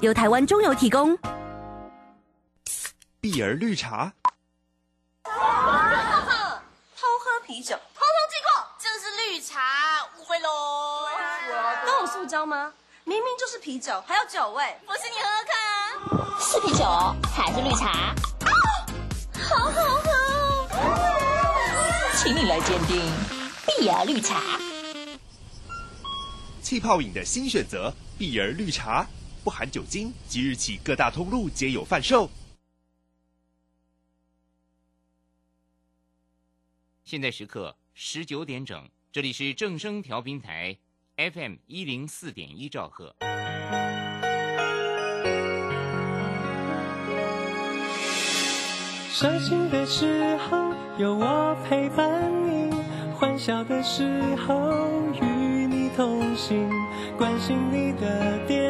由台湾中油提供。碧儿绿茶，偷喝啤酒，通通记过，这是绿茶，误会喽。都有塑胶吗？明明就是啤酒，还有酒味。不信你喝喝看啊。是啤酒还是绿茶？好好喝。请你来鉴定碧儿绿茶。气泡饮的新选择，碧儿绿茶，不含酒精，即日起各大通路皆有贩售。现在时刻十九点整，这里是正声调频台 FM 一零四点一兆赫。伤心的时候有我陪伴你，欢笑的时候与你同行，关心你的点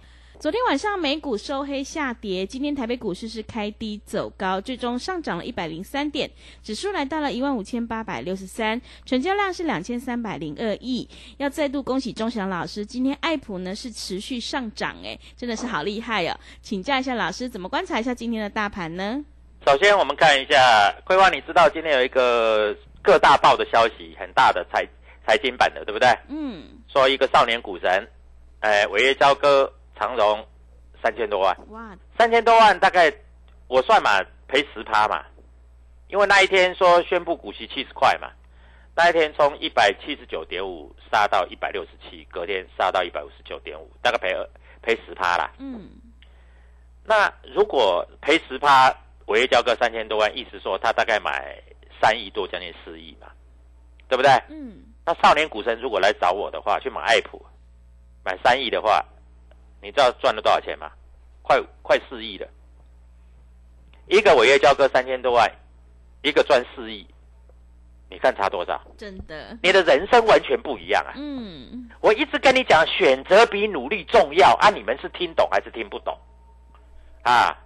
昨天晚上美股收黑下跌，今天台北股市是开低走高，最终上涨了一百零三点，指数来到了一万五千八百六十三，成交量是两千三百零二亿。要再度恭喜钟祥老师，今天爱普呢是持续上涨，哎，真的是好厉害哦！请教一下老师，怎么观察一下今天的大盘呢？首先我们看一下桂花，你知道今天有一个各大报的消息，很大的财财经版的，对不对？嗯，说一个少年股神，哎，伟业交割。长荣三千多万，哇，三千多万大概我算嘛赔十趴嘛，因为那一天说宣布股息七十块嘛，那一天从一百七十九点五杀到一百六十七，隔天杀到一百五十九点五，大概赔赔十趴啦。嗯，那如果赔十趴，违约交割三千多万，意思说他大概买三亿多，将近四亿嘛，对不对？嗯，那少年股神如果来找我的话，去买爱普，买三亿的话。你知道赚了多少钱吗？快快四亿了，一个违约交割三千多万，一个赚四亿，你看差多少？真的，你的人生完全不一样啊！嗯，我一直跟你讲，选择比努力重要啊！你们是听懂还是听不懂？啊，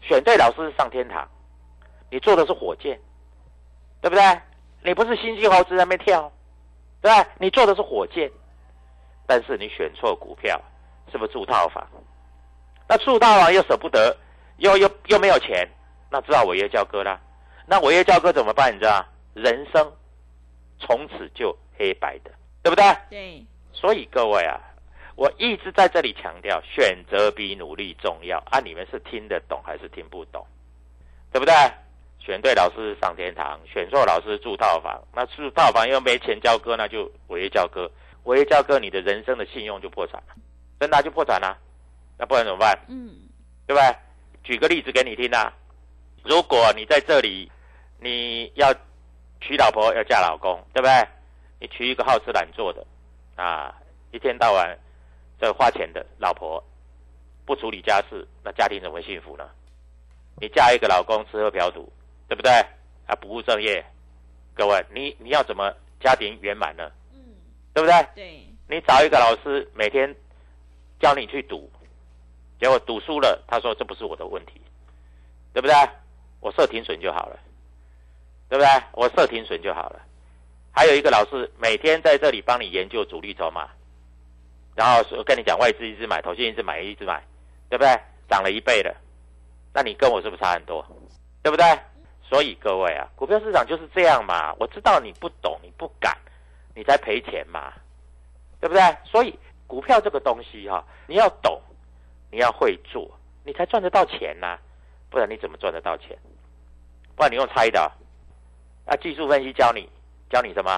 选对老师上天堂，你坐的是火箭，对不对？你不是星星猴子在那边跳，对吧？你做的是火箭，但是你选错股票。是不是住套房？那住套房又舍不得，又又又没有钱，那只好违约交割啦。那违约交割怎么办？你知道人生从此就黑白的，对不对？对。所以各位啊，我一直在这里强调，选择比努力重要啊！你们是听得懂还是听不懂？对不对？选对老师上天堂，选错老师住套房。那住套房又没钱交割，那就违约交割。违约交割，你的人生的信用就破产了。真的就破产了，那不然怎么办？嗯，对不对？举个例子给你听啊，如果你在这里，你要娶老婆要嫁老公，对不对？你娶一个好吃懒做的，啊，一天到晚在花钱的老婆，不处理家事，那家庭怎么会幸福呢？你嫁一个老公吃喝嫖赌，对不对？啊，不务正业，各位，你你要怎么家庭圆满呢，嗯，对不对？对，你找一个老师每天教你去赌，结果赌输了，他说这不是我的问题，对不对？我设停损就好了，对不对？我设停损就好了。还有一个老师每天在这里帮你研究主力筹码，然后说跟你讲外资一直买，投信一直买，一直买，对不对？涨了一倍了，那你跟我是不是差很多？对不对？所以各位啊，股票市场就是这样嘛。我知道你不懂，你不敢，你在赔钱嘛，对不对？所以股票这个东西哈、你要懂，你要会做，你才赚得到钱呐、不然你怎么赚得到钱？不然你用猜的啊，啊技术分析教你，教你什么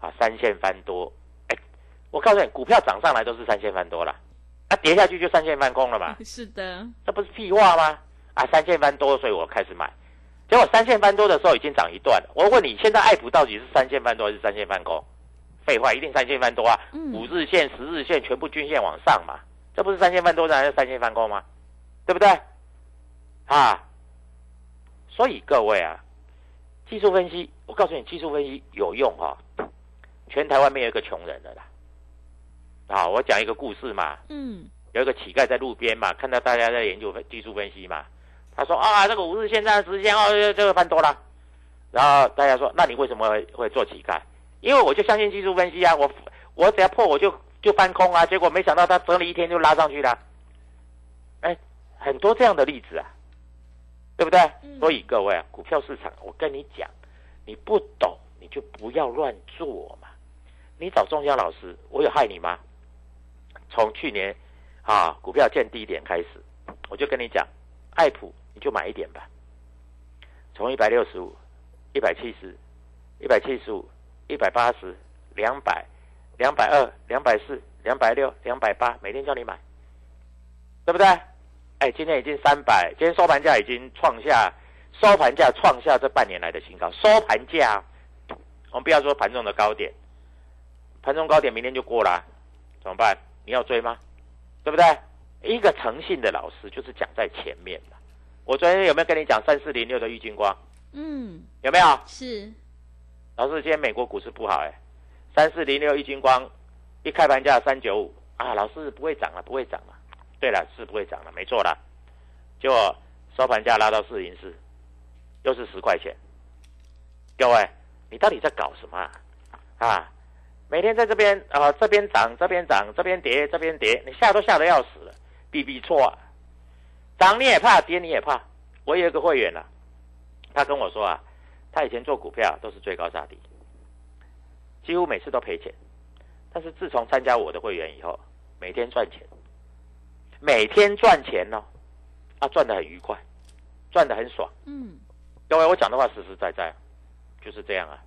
啊？三线翻多，哎，我告诉你，股票涨上来都是三线翻多了，啊跌下去就三线翻空了嘛，是的，这不是屁话吗？啊，三线翻多，所以我开始买。结果三线翻多的时候已经涨一段了。我问你，现在爱普到底是三线翻多还是三线翻空？废话，一定三千翻多啊！嗯五日线、十日线全部均线往上嘛，这不是三千翻多还是三千翻空吗？对不对？啊，所以各位啊，技术分析，我告诉你，技术分析有用哈、全台湾没有一个穷人的啦。啊，我讲一个故事嘛，嗯，有一个乞丐在路边嘛，看到大家在研究技术分析嘛，他说啊，这个五日线、三十日线哦，这这个翻多了。然后大家说，那你为什么会会做乞丐？因为我就相信技术分析啊，我我只要破我就就翻空啊，结果没想到它整理一天就拉上去了。哎，很多这样的例子啊，对不对？所以各位啊，股票市场，我跟你讲，你不懂你就不要乱做嘛。你找中央老师，我有害你吗？从去年啊股票见低点开始，我就跟你讲，爱普你就买一点吧，从一百六十五、一百七十、一百七十五、一百八十、两百、两百二、两百四、两百六、两百八，每天叫你买，对不对？哎，今天已经三百，今天收盘价已经创下收盘价创下这半年来的新高，收盘价，我们不要说盘中的高点，盘中高点明天就过了啊、怎么办？你要追吗？对不对？一个诚信的老师就是讲在前面的。我昨天有没有跟你讲三四零六的郁金光？嗯，有没有？是，老师，今天美国股市不好哎，三四零六一金光一开盘价三九五啊，老师不会涨了，不会涨了。对了，是不会涨了，没错啦。结果收盘价拉到四零四，又是十块钱。各位，你到底在搞什么啊？啊，每天在这边啊、这边涨，这边涨，这边跌，这边跌，你吓都吓得要死了，比比错啊！涨你也怕，跌你也怕。我有一个会员啊，他跟我说啊，他以前做股票都是最高杀低，几乎每次都赔钱。但是自从参加我的会员以后，每天赚钱，每天赚钱哦，啊，赚的很愉快，赚的很爽。嗯，各位，我讲的话实实在在，就是这样啊。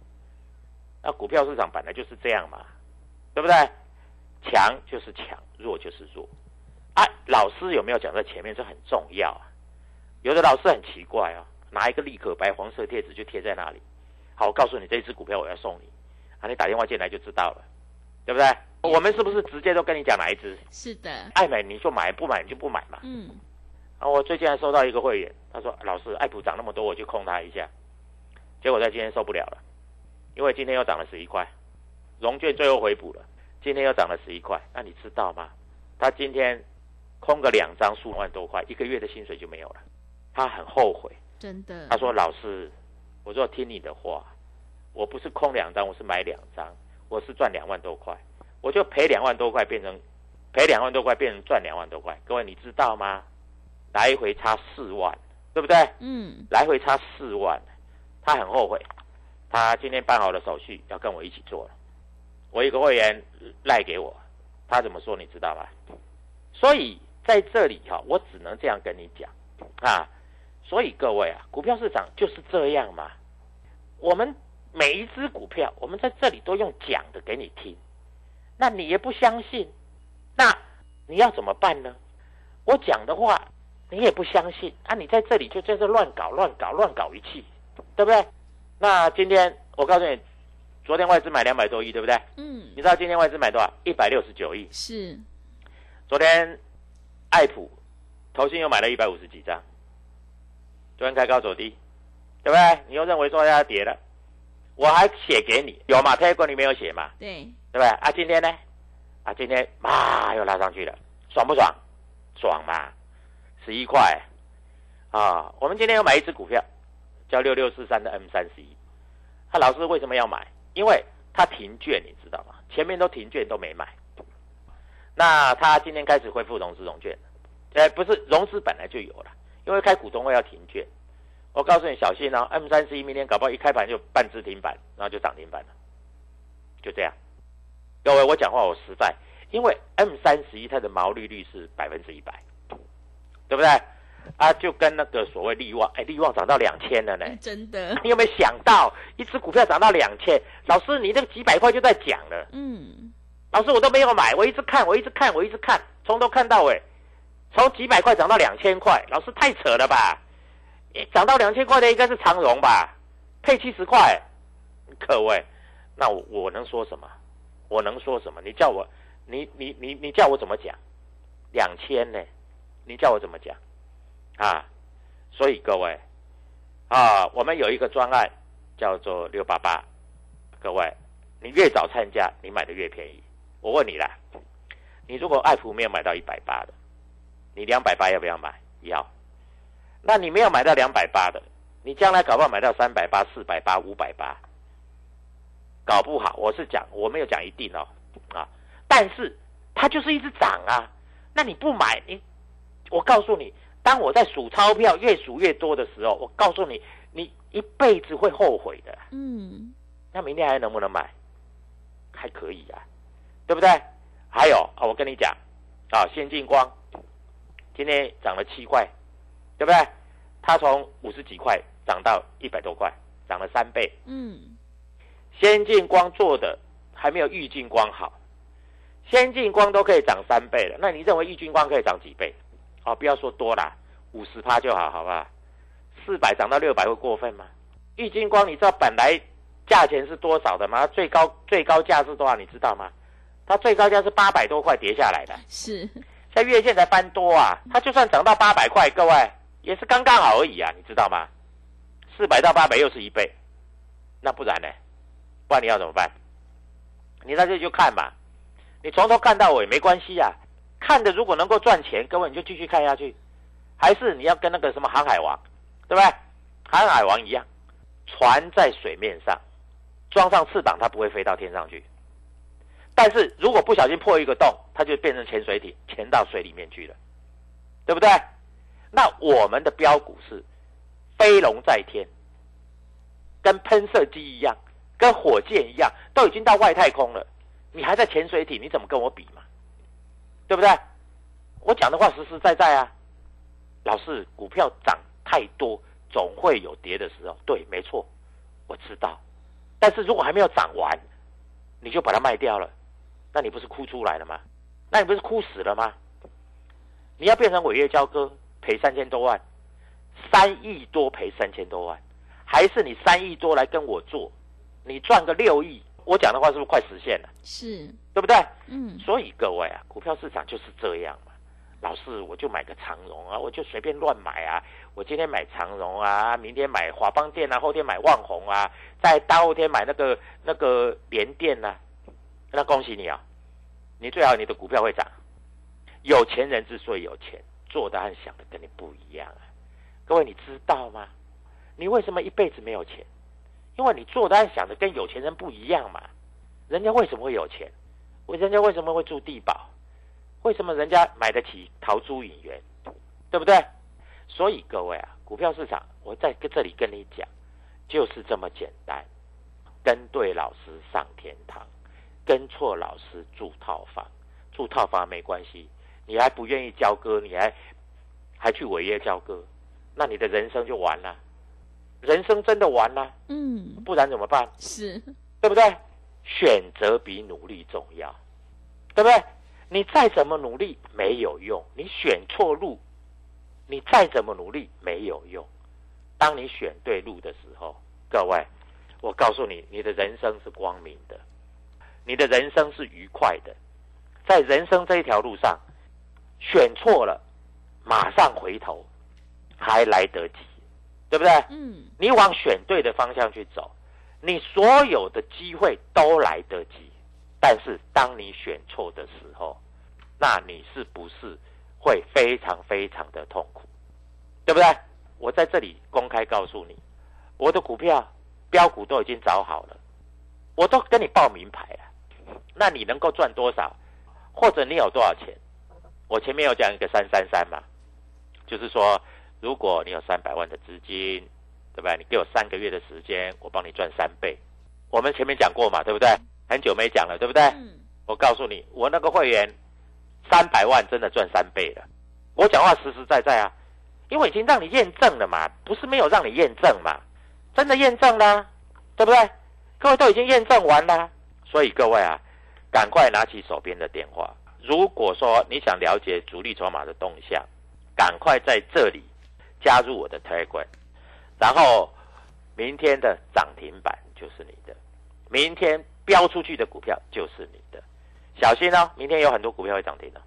那股票市场本来就是这样嘛，对不对？强就是强，弱就是弱。啊，老师有没有讲在前面？这很重要啊。有的老师很奇怪啊，拿一个立可白黄色贴纸就贴在那里。好，我告诉你，这一只股票我要送你，啊，你打电话进来就知道了，对不对？我们是不是直接都跟你讲哪一只？是的，爱买你就买，不买你就不买嘛。嗯，啊，我最近还收到一个会员，他说：“老师，爱普涨那么多，我就控他一下。”结果在今天受不了了，因为今天又涨了十一块，融券最后回补了，今天又涨了十一块。那你知道吗？他今天空个两张，数万多块，一个月的薪水就没有了。他很后悔，真的。他说：“老师，我说听你的话，我不是空两张，我是买两张，我是赚两万多块，我就赔两万多块变成赔两万多块变成赚两万多块。各位你知道吗？来回差四万，对不对？嗯，来回差四万，他很后悔。他今天办好了手续，要跟我一起做了。我一个会员赖给我，他怎么说你知道吗？所以在这里哈、我只能这样跟你讲啊。所以各位啊，股票市场就是这样嘛。我们每一只股票，我们在这里都用讲的给你听，那你也不相信，那你要怎么办呢？我讲的话你也不相信啊！你在这里就在这乱搞乱搞乱搞一气，对不对？那今天我告诉你，昨天外资买两百多亿，对不对？嗯，你知道今天外资买多少？一百六十九亿。是，昨天爱普投信又买了一百五十几张，昨天开高走低，对不对？你又认为说它要跌了，我还写给你，有嘛？泰国你没有写嘛？对，对不对？啊，今天呢？啊，今天嘛又拉上去了，爽不爽？爽嘛，十一块啊！我们今天有买一只股票，叫六六四三的 M 三十一。他老师为什么要买？因为他停券，你知道吗？前面都停券都没买。那他今天开始恢复融资融券，哎，不是融资本来就有了，因为开股东会要停券。我告诉你，小心哦！M 三十一明天搞不好一开盘就半只停板，然后就涨停板了，就这样。各位，我讲话我实在，因为 M 三十一它的毛利率是百分之一百，对不对？啊，就跟那个所谓利旺，哎，利旺涨到两千了呢，真的。你有没有想到，一只股票涨到两千？老师，你那个几百块就在讲了，嗯，老师我都没有买，我一直看，我一直看，我一直看，从头看到尾，从几百块涨到两千块，老师太扯了吧？涨到两千块的应该是长荣吧，配七十块，各位，那我我能说什么？我能说什么？你叫我，你你你你叫我怎么讲？两千呢？你叫我怎么讲？啊，所以各位，啊，我们有一个专案叫做六八八，各位，你越早参加，你买的越便宜。我问你啦，你如果爱普没有买到一百八的，你两百八要不要买？要。那你没有买到两百八的，你将来搞不好买到三百八、四百八、五百八，搞不好我是讲我没有讲一定哦，啊，但是它就是一直涨啊。那你不买，你我告诉你，当我在数钞票越数越多的时候，我告诉你，你一辈子会后悔的。嗯，那明天还能不能买？还可以啊，对不对？还有啊，我跟你讲啊，先进光今天涨了七块。对不对？它从五十几块涨到一百多块，涨了三倍。嗯，先进光做的还没有玉金光好，先进光都可以涨三倍了，那你认为玉金光可以涨几倍？哦，不要说多啦，五十趴就好，好不好？四百涨到六百会过分吗？玉金光你知道本来价钱是多少的吗？最高最高价是多少？你知道吗？它最高价是八百多块跌下来的，是在月线才翻多啊！它就算涨到八百块，各位。也是刚刚好而已啊，你知道吗？四百到八百又是一倍，那不然呢？不然你要怎么办？你在这里就看嘛，你从头看到尾没关系啊。看的如果能够赚钱，各位你就继续看下去。还是你要跟那个什么航海王，对不对？航海王一样，船在水面上，装上翅膀它不会飞到天上去。但是如果不小心破一个洞，它就变成潜水艇，潜到水里面去了，对不对？那我们的标股是飞龙在天，跟喷射机一样，跟火箭一样，都已经到外太空了。你还在潜水艇，你怎么跟我比嘛？对不对？我讲的话实实在在啊。老是股票涨太多，总会有跌的时候。对，没错，我知道。但是如果还没有涨完，你就把它卖掉了，那你不是哭出来了吗？那你不是哭死了吗？你要变成违约交割？赔三千多万，三亿多赔三千多万，还是你三亿多来跟我做，你赚个六亿，我讲的话是不是快实现了？是，对不对？嗯。所以各位啊，股票市场就是这样嘛。老是我就买个长荣啊，我就随便乱买啊。我今天买长荣啊，明天买华邦电啊，后天买万宏啊，再大后天买那个那个联电呐。那恭喜你啊，你最好你的股票会涨。有钱人之所以有钱。做的和想的跟你不一样啊，各位你知道吗？你为什么一辈子没有钱？因为你做的和想的跟有钱人不一样嘛。人家为什么会有钱？为人家为什么会住地堡？为什么人家买得起陶朱影园？对不对？所以各位啊，股票市场，我在这里跟你讲，就是这么简单。跟对老师上天堂，跟错老师住套房。住套房没关系。你还不愿意交割，你还还去违约交割，那你的人生就完了，人生真的完了。嗯，不然怎么办？是，对不对？选择比努力重要，对不对？你再怎么努力没有用，你选错路，你再怎么努力没有用。当你选对路的时候，各位，我告诉你，你的人生是光明的，你的人生是愉快的，在人生这一条路上。选错了，马上回头，还来得及，对不对？嗯，你往选对的方向去走，你所有的机会都来得及，但是当你选错的时候，那你是不是会非常非常的痛苦？对不对？我在这里公开告诉你，我的股票标股都已经找好了，我都跟你报名牌了。那你能够赚多少，或者你有多少钱？我前面有讲一个三三三嘛，就是说，如果你有三百万的资金，对不对？你给我三个月的时间，我帮你赚三倍。我们前面讲过嘛，对不对？很久没讲了，对不对？嗯，我告诉你，我那个会员三百万真的赚三倍了。我讲话实实在在啊，因为已经让你验证了嘛，不是没有让你验证嘛，真的验证啦，对不对？各位都已经验证完了，所以各位啊，赶快拿起手边的电话。如果说你想了解主力筹码的动向，赶快在这里加入我的 Telegram，然后明天的涨停板就是你的，明天标出去的股票就是你的。小心哦，明天有很多股票会涨停的，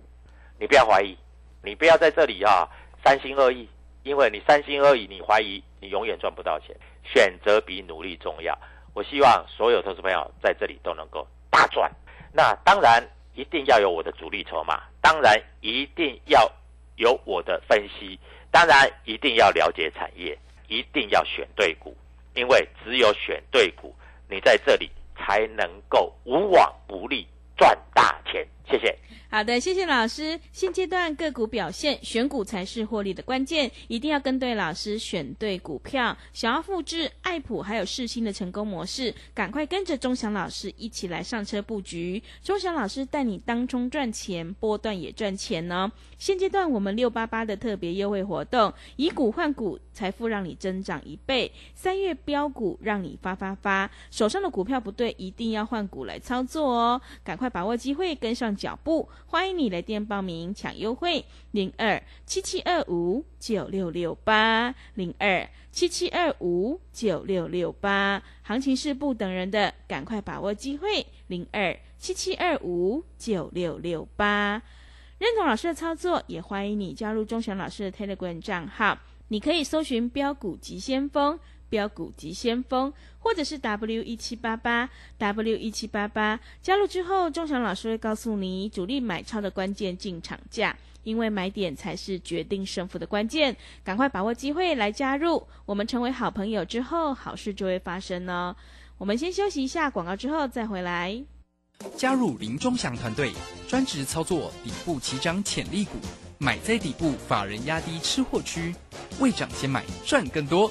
你不要怀疑，你不要在这里啊三心二意，因为你三心二意，你怀疑，你永远赚不到钱。选择比努力重要。我希望所有投资朋友在这里都能够大赚。那当然一定要有我的主力筹码，当然一定要有我的分析，当然一定要了解产业，一定要选对股，因为只有选对股，你在这里才能够无往不利赚大钱。谢谢。好的，谢谢老师。现阶段个股表现，选股才是获利的关键，一定要跟对老师，选对股票。想要复制爱普还有世新的成功模式，赶快跟着钟祥老师一起来上车布局。钟祥老师带你当中赚钱，波段也赚钱呢。现阶段我们六八八的特别优惠活动，以股换股，财富让你增长一倍。三月标股让你发发发，手上的股票不对，一定要换股来操作哦。赶快把握机会，跟上脚步。欢迎你来电报名抢优惠，零二七七二五九六六八零二七七二五九六六八。行情是不等人的，赶快把握机会，零二七七二五九六六八。认同老师的操作，也欢迎你加入钟祥老师的 Telegram 账号，你可以搜寻标股急先锋。标股及先锋，或者是 W 一七八八 W 一七八八，加入之后，钟祥老师会告诉你主力买超的关键进场价，因为买点才是决定胜负的关键，赶快把握机会来加入，我们成为好朋友之后，好事就会发生哦。我们先休息一下广告，之后再回来。加入林钟祥团队，专职操作底部起涨潜力股，买在底部，法人压低吃货区，未涨先买赚更多。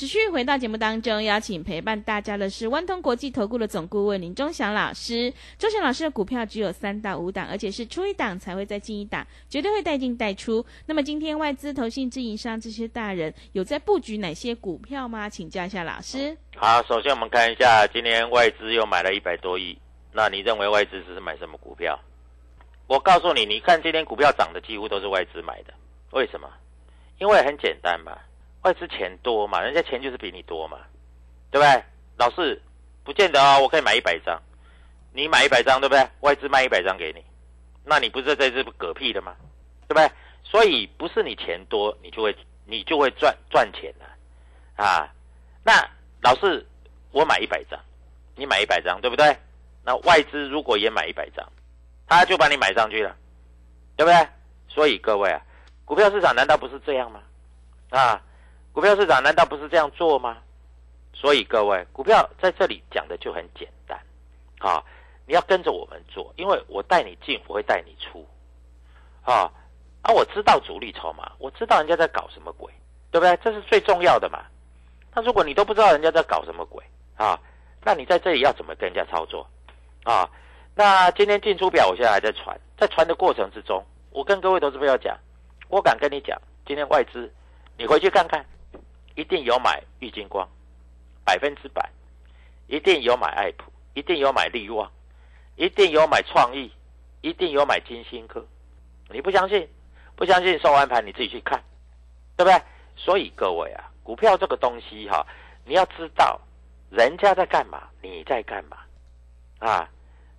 持续回到节目当中，邀请陪伴大家的是万通国际投顾的总顾问林忠祥老师。忠祥老师的股票只有三到五档，而且是出一档才会再进一档，绝对会带进带出。那么今天外资、投信、自营商这些大人有在布局哪些股票吗？请教一下老师。好，首先我们看一下，今天外资又买了一百多亿，那你认为外资是买什么股票？我告诉你，你看今天股票涨的几乎都是外资买的，为什么？因为很简单嘛。外资钱多嘛，人家钱就是比你多嘛，对不对？老师，不见得啊，我可以买一百张，你买一百张，对不对？外资卖一百张给你，那你不是在这不嗝屁的吗？对不对？所以不是你钱多，你就会你就会赚赚钱了啊。那老师，我买一百张，你买一百张，对不对？那外资如果也买一百张，他就把你买上去了，对不对？所以各位啊，股票市场难道不是这样吗？啊？股票市场难道不是这样做吗？所以各位，股票在这里讲的就很简单，啊，你要跟着我们做，因为我带你进，我会带你出，啊，啊，我知道主力筹码，我知道人家在搞什么鬼，对不对？这是最重要的嘛。那如果你都不知道人家在搞什么鬼啊，那你在这里要怎么跟人家操作啊？那今天进出表我现在还在传，在传的过程之中，我跟各位投资朋友讲，我敢跟你讲，今天外资，你回去看看。一定有买玉金光，百分之百；一定有买爱普，一定有买利旺，一定有买创意，一定有买金星科。你不相信？不相信收完盘你自己去看，对不对？所以各位啊，股票这个东西哈，你要知道人家在干嘛，你在干嘛啊？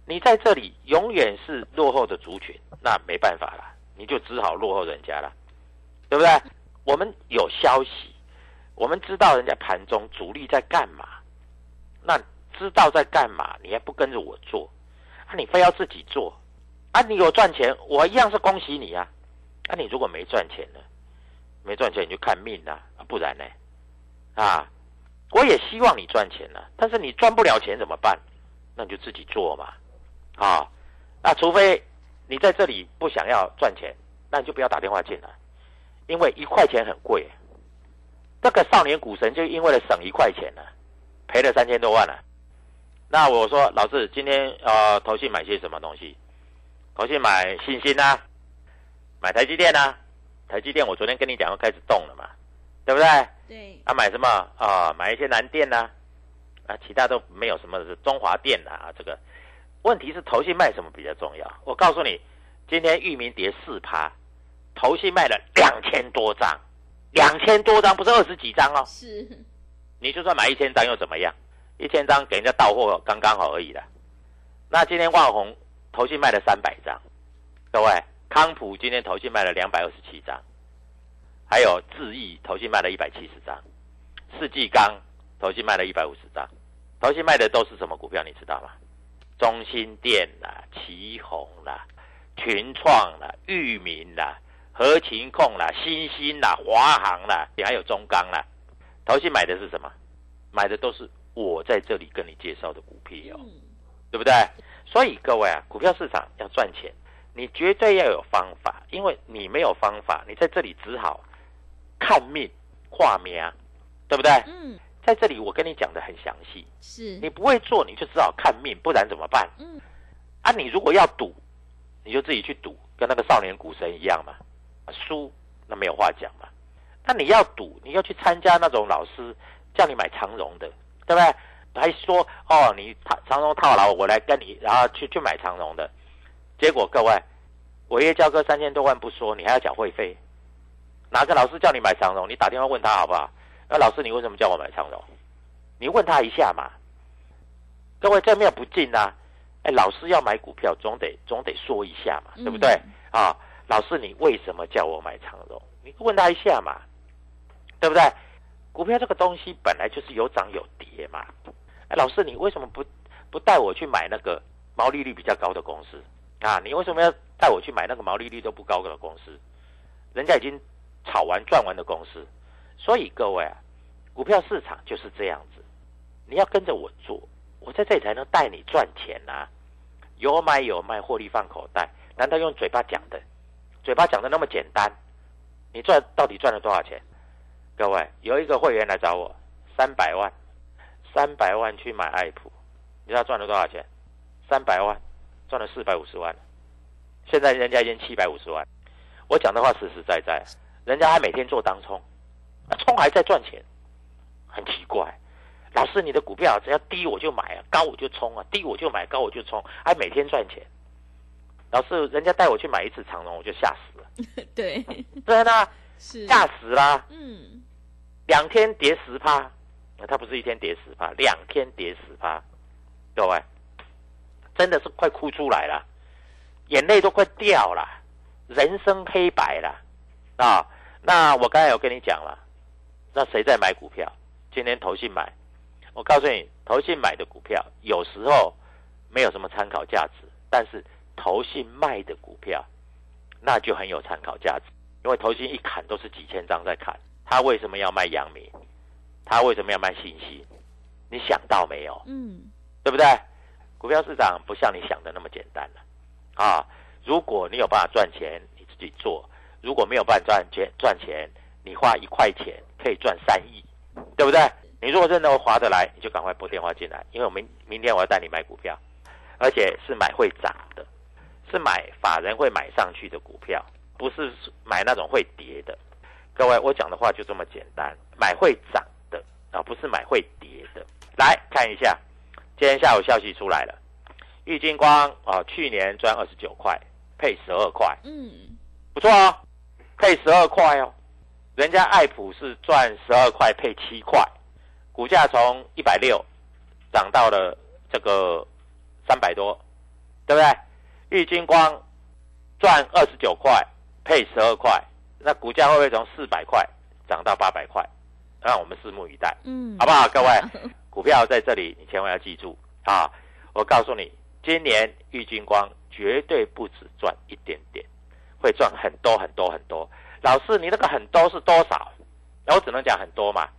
你在这里永远是落后的族群，那没办法了，你就只好落后人家了，对不对？我们有消息，我们知道人家盘中主力在干嘛，那知道在干嘛，你还不跟着我做，啊，你非要自己做，啊，你有赚钱，我一样是恭喜你啊，啊，你如果没赚钱呢，没赚钱你就看命啊，不然呢，啊，我也希望你赚钱呢，但是你赚不了钱怎么办？那你就自己做嘛，啊，那除非你在这里不想要赚钱，那你就不要打电话进来，因为一块钱很贵，这个少年股神就因为了省一块钱呢，赔了三千多万了。那我说老师，今天呃，投信买些什么东西？投信买信心啊，买台积电啊，台积电我昨天跟你讲要开始动了嘛，对不对？对。啊，买什么啊？买一些南电呐，啊，其他都没有什么中华电啊，这个问题是投信卖什么比较重要？我告诉你，今天域名跌四趴，投信卖了两千多张，两千多张不是二十几张哦。是。你就算买一千张又怎么样？一千张给人家到货刚刚好而已的。那今天万红投信卖了三百张，各位康普今天投信卖了两百二十七张，还有智易投信卖了一百七十张，世纪钢投信卖了一百五十张，投信卖的都是什么股票？你知道吗？中心店啦、旗宏啦、群创啦、域名啦、合情控啦、新兴啦、华航啦，也还有中钢啦，投信买的是什么？买的都是。我在这里跟你介绍的股票，对不对？所以各位啊，股票市场要赚钱，你绝对要有方法，因为你没有方法，你在这里只好看命、画命，对不对？嗯，在这里我跟你讲的很详细，是你不会做，你就只好看命，不然怎么办？嗯，啊，你如果要赌，你就自己去赌，跟那个少年股神一样嘛，输那没有话讲嘛。那你要赌，你要去参加那种老师叫你买长荣的。对不对？还说哦，你长长荣套牢，我来跟你，然后去去买长荣的，结果各位，违约交割三千多万不说，你还要缴会费。哪个老师叫你买长荣？你打电话问他好不好？那老师，你为什么叫我买长荣？你问他一下嘛。各位这没有不进呐，哎，老师要买股票，总得总得说一下嘛，对不对？啊，老师，你为什么叫我买长荣？你问他一下嘛，对不对？股票这个东西本来就是有涨有跌嘛，哎，老师你为什么不不带我去买那个毛利率比较高的公司啊？你为什么要带我去买那个毛利率都不高的公司？人家已经炒完赚完的公司，所以各位啊，股票市场就是这样子，你要跟着我做，我在这里才能带你赚钱呐。有买有卖，获利放口袋，难道用嘴巴讲的？嘴巴讲的那么简单？你赚到底赚了多少钱？各位，有一个会员来找我，三百万，三百万去买爱普，你知道赚了多少钱？三百万，赚了四百五十万。现在人家已经七百五十万。我讲的话实实在在，人家还每天做当冲，冲还在赚钱，很奇怪。老师，你的股票只要低我就买啊，高我就冲啊，低我就买，高我就冲，还每天赚钱。老师，人家带我去买一次长隆，我就吓死了。对，真的，是吓死啦。嗯。两天跌十趴，它不是一天跌十趴，两天跌十趴，各位，真的是快哭出来了，眼泪都快掉了，人生黑白了啊！那我刚才有跟你讲了，那谁在买股票？今天投信买，我告诉你，投信买的股票有时候没有什么参考价值，但是投信卖的股票那就很有参考价值，因为投信一砍都是几千张在砍。他为什么要卖阳明？他为什么要卖信息？你想到没有？嗯，对不对？股票市场不像你想的那么简单了啊！如果你有办法赚钱，你自己做；如果没有办法赚钱，赚钱你花一块钱可以赚三亿，对不对？你如果真的划得来，你就赶快拨电话进来，因为我明明天我要带你买股票，而且是买会涨的，是买法人会买上去的股票，不是买那种会跌的。各位，我讲的话就这么简单，买会涨的啊，不是买会跌的。来看一下，今天下午消息出来了，玉金光啊，去年赚二十九块，配十二块，嗯，不错哦。配十二块哦，人家爱普是赚十二块配七块，股价从一百六涨到了这个三百多，对不对？玉金光赚二十九块配十二块，那股价会不会从四百块涨到八百块？让我们拭目以待，嗯，好不好？各位，股票在这里，你千万要记住啊！我告诉你，今年玉金光绝对不止赚一点点，会赚很多很多很多。老师，你那个很多是多少？那我只能讲很多嘛，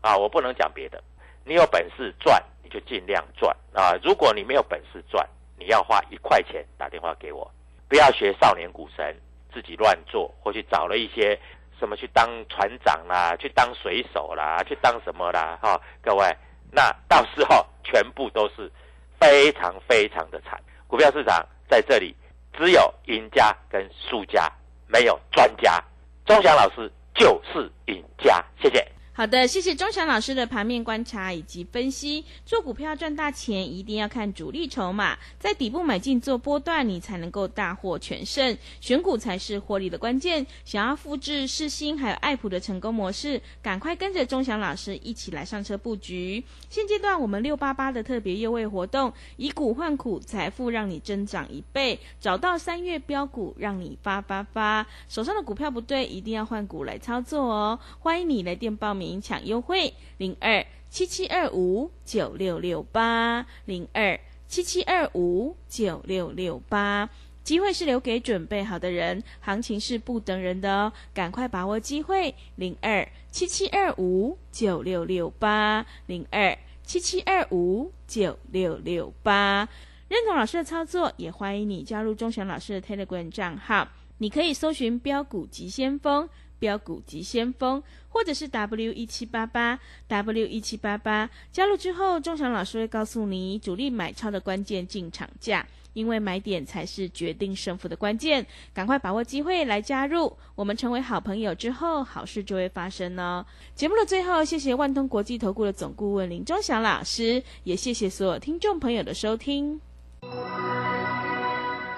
啊，我不能讲别的。你有本事赚，你就尽量赚啊！如果你没有本事赚，你要花一块钱打电话给我，不要学少年股神自己乱做，或去找了一些。什么去当船长啦，去当水手啦，去当什么啦？哈，各位，那到时候全部都是非常非常的惨。股票市场在这里只有赢家跟输家，没有专家。钟祥老师就是赢家，谢谢。好的，谢谢钟祥老师的盘面观察以及分析。做股票赚大钱，一定要看主力筹码，在底部买进做波段，你才能够大获全胜。选股才是获利的关键。想要复制世新还有爱普的成功模式，赶快跟着钟祥老师一起来上车布局。现阶段我们六八八的特别优惠活动，以股换股，财富让你增长一倍。找到三月标股，让你发发发。手上的股票不对，一定要换股来操作哦。欢迎你来电报名。抢优惠零二七七二五九六六八零二七七二五九六六八，机会是留给准备好的人，行情是不等人的哦，赶快把握机会零二七七二五九六六八零二七七二五九六六八，认同老师的操作，也欢迎你加入钟祥老师的 Telegram 账号，你可以搜寻标股急先锋。标股及先锋，或者是 W 一七八八 W 一七八八，加入之后，钟祥老师会告诉你主力买超的关键进场价，因为买点才是决定胜负的关键，赶快把握机会来加入，我们成为好朋友之后，好事就会发生哦。节目的最后，谢谢万通国际投顾的总顾问林钟祥老师，也谢谢所有听众朋友的收听。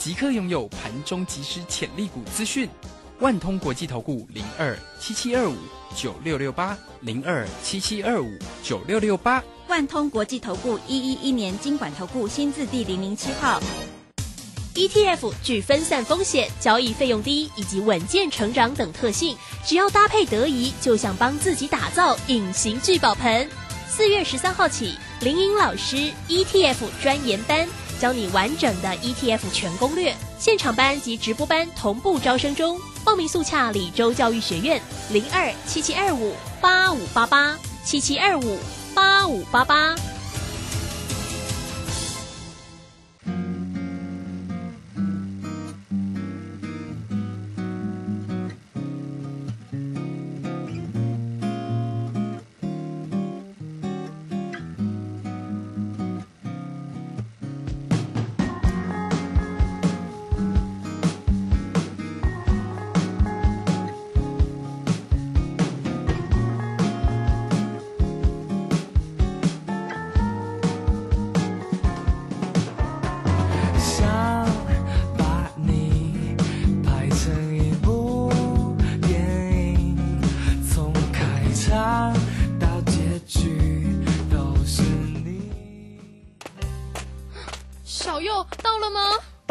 即刻拥有盘中即时潜力股资讯，万通国际投顾零二七七二五九六六八零二七七二五九六六八，万通国际投顾一一一年经管投顾新字第零零七号。ETF 具分散风险、交易费用低以及稳健成长等特性，只要搭配得宜，就像帮自己打造隐形聚宝盆。四月十三号起，林颖老师 ETF 专研班。教你完整的 ETF 全攻略，现场班及直播班同步招生中，报名速洽李州教育学院零二七七二五八五八八七七二五八五八八。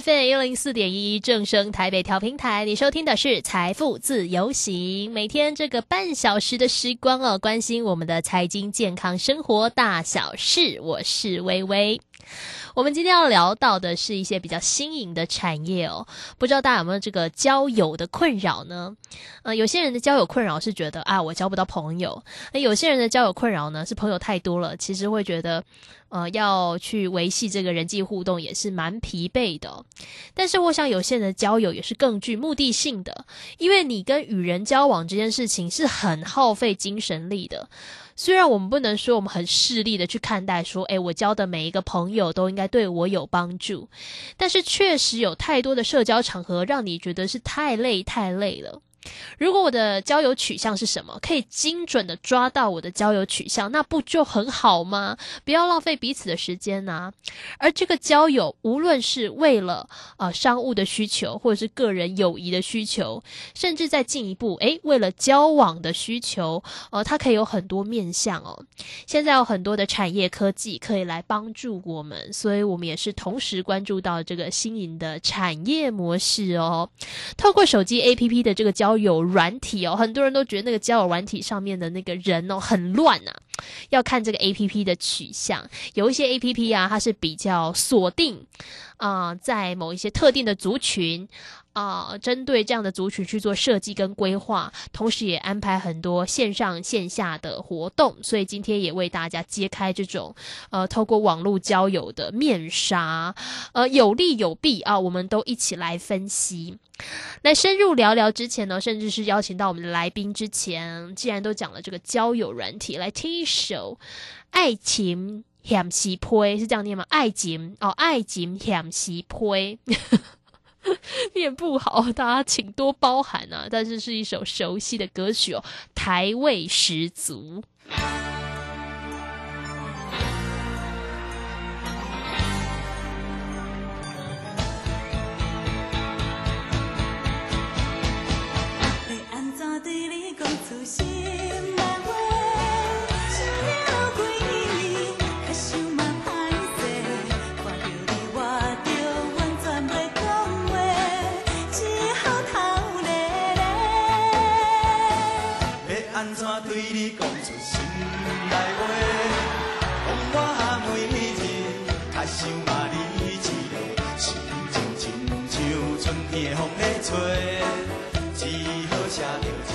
FM 一零四点一正声台北调频台，你收听的是财富自由行。每天这个半小时的时光哦，关心我们的财经、健康、生活大小事。我是微微。我们今天要聊到的是一些比较新颖的产业哦，不知道大家有没有这个交友的困扰呢？呃，有些人的交友困扰是觉得啊，我交不到朋友；那有些人的交友困扰呢，是朋友太多了，其实会觉得，呃，要去维系这个人际互动也是蛮疲惫的。但是，我想有些人的交友也是更具目的性的，因为你跟与人交往这件事情是很耗费精神力的。虽然我们不能说我们很势利的去看待，说，诶，我交的每一个朋友都应该对我有帮助，但是确实有太多的社交场合让你觉得是太累太累了。如果我的交友取向是什么，可以精准的抓到我的交友取向，那不就很好吗？不要浪费彼此的时间呐。而这个交友，无论是为了呃商务的需求，或者是个人友谊的需求，甚至再进一步，诶，为了交往的需求，呃，它可以有很多面向哦。现在有很多的产业科技可以来帮助我们，所以我们也是同时关注到这个新颖的产业模式哦。透过手机 APP 的这个交有软体哦，很多人都觉得那个交友软体上面的那个人哦很乱啊，要看这个 A P P 的取向。有一些 A P P 啊，它是比较锁定啊，在某一些特定的族群啊，针对这样的族群去做设计跟规划，同时也安排很多线上线下的活动。所以今天也为大家揭开这种呃，透过网络交友的面纱，呃，有利有弊啊，我们都一起来分析。来深入聊聊之前呢，甚至是邀请到我们的来宾之前，既然都讲了这个交友软体，来听一首《爱情险西坡》，是这样念吗？爱情哦，爱情险西坡，念不好，大家请多包涵啊！但是是一首熟悉的歌曲哦，台味十足。安怎对你讲出心内话？讲我每日较想阿你一个，心情真像春天的风在吹，只好写著。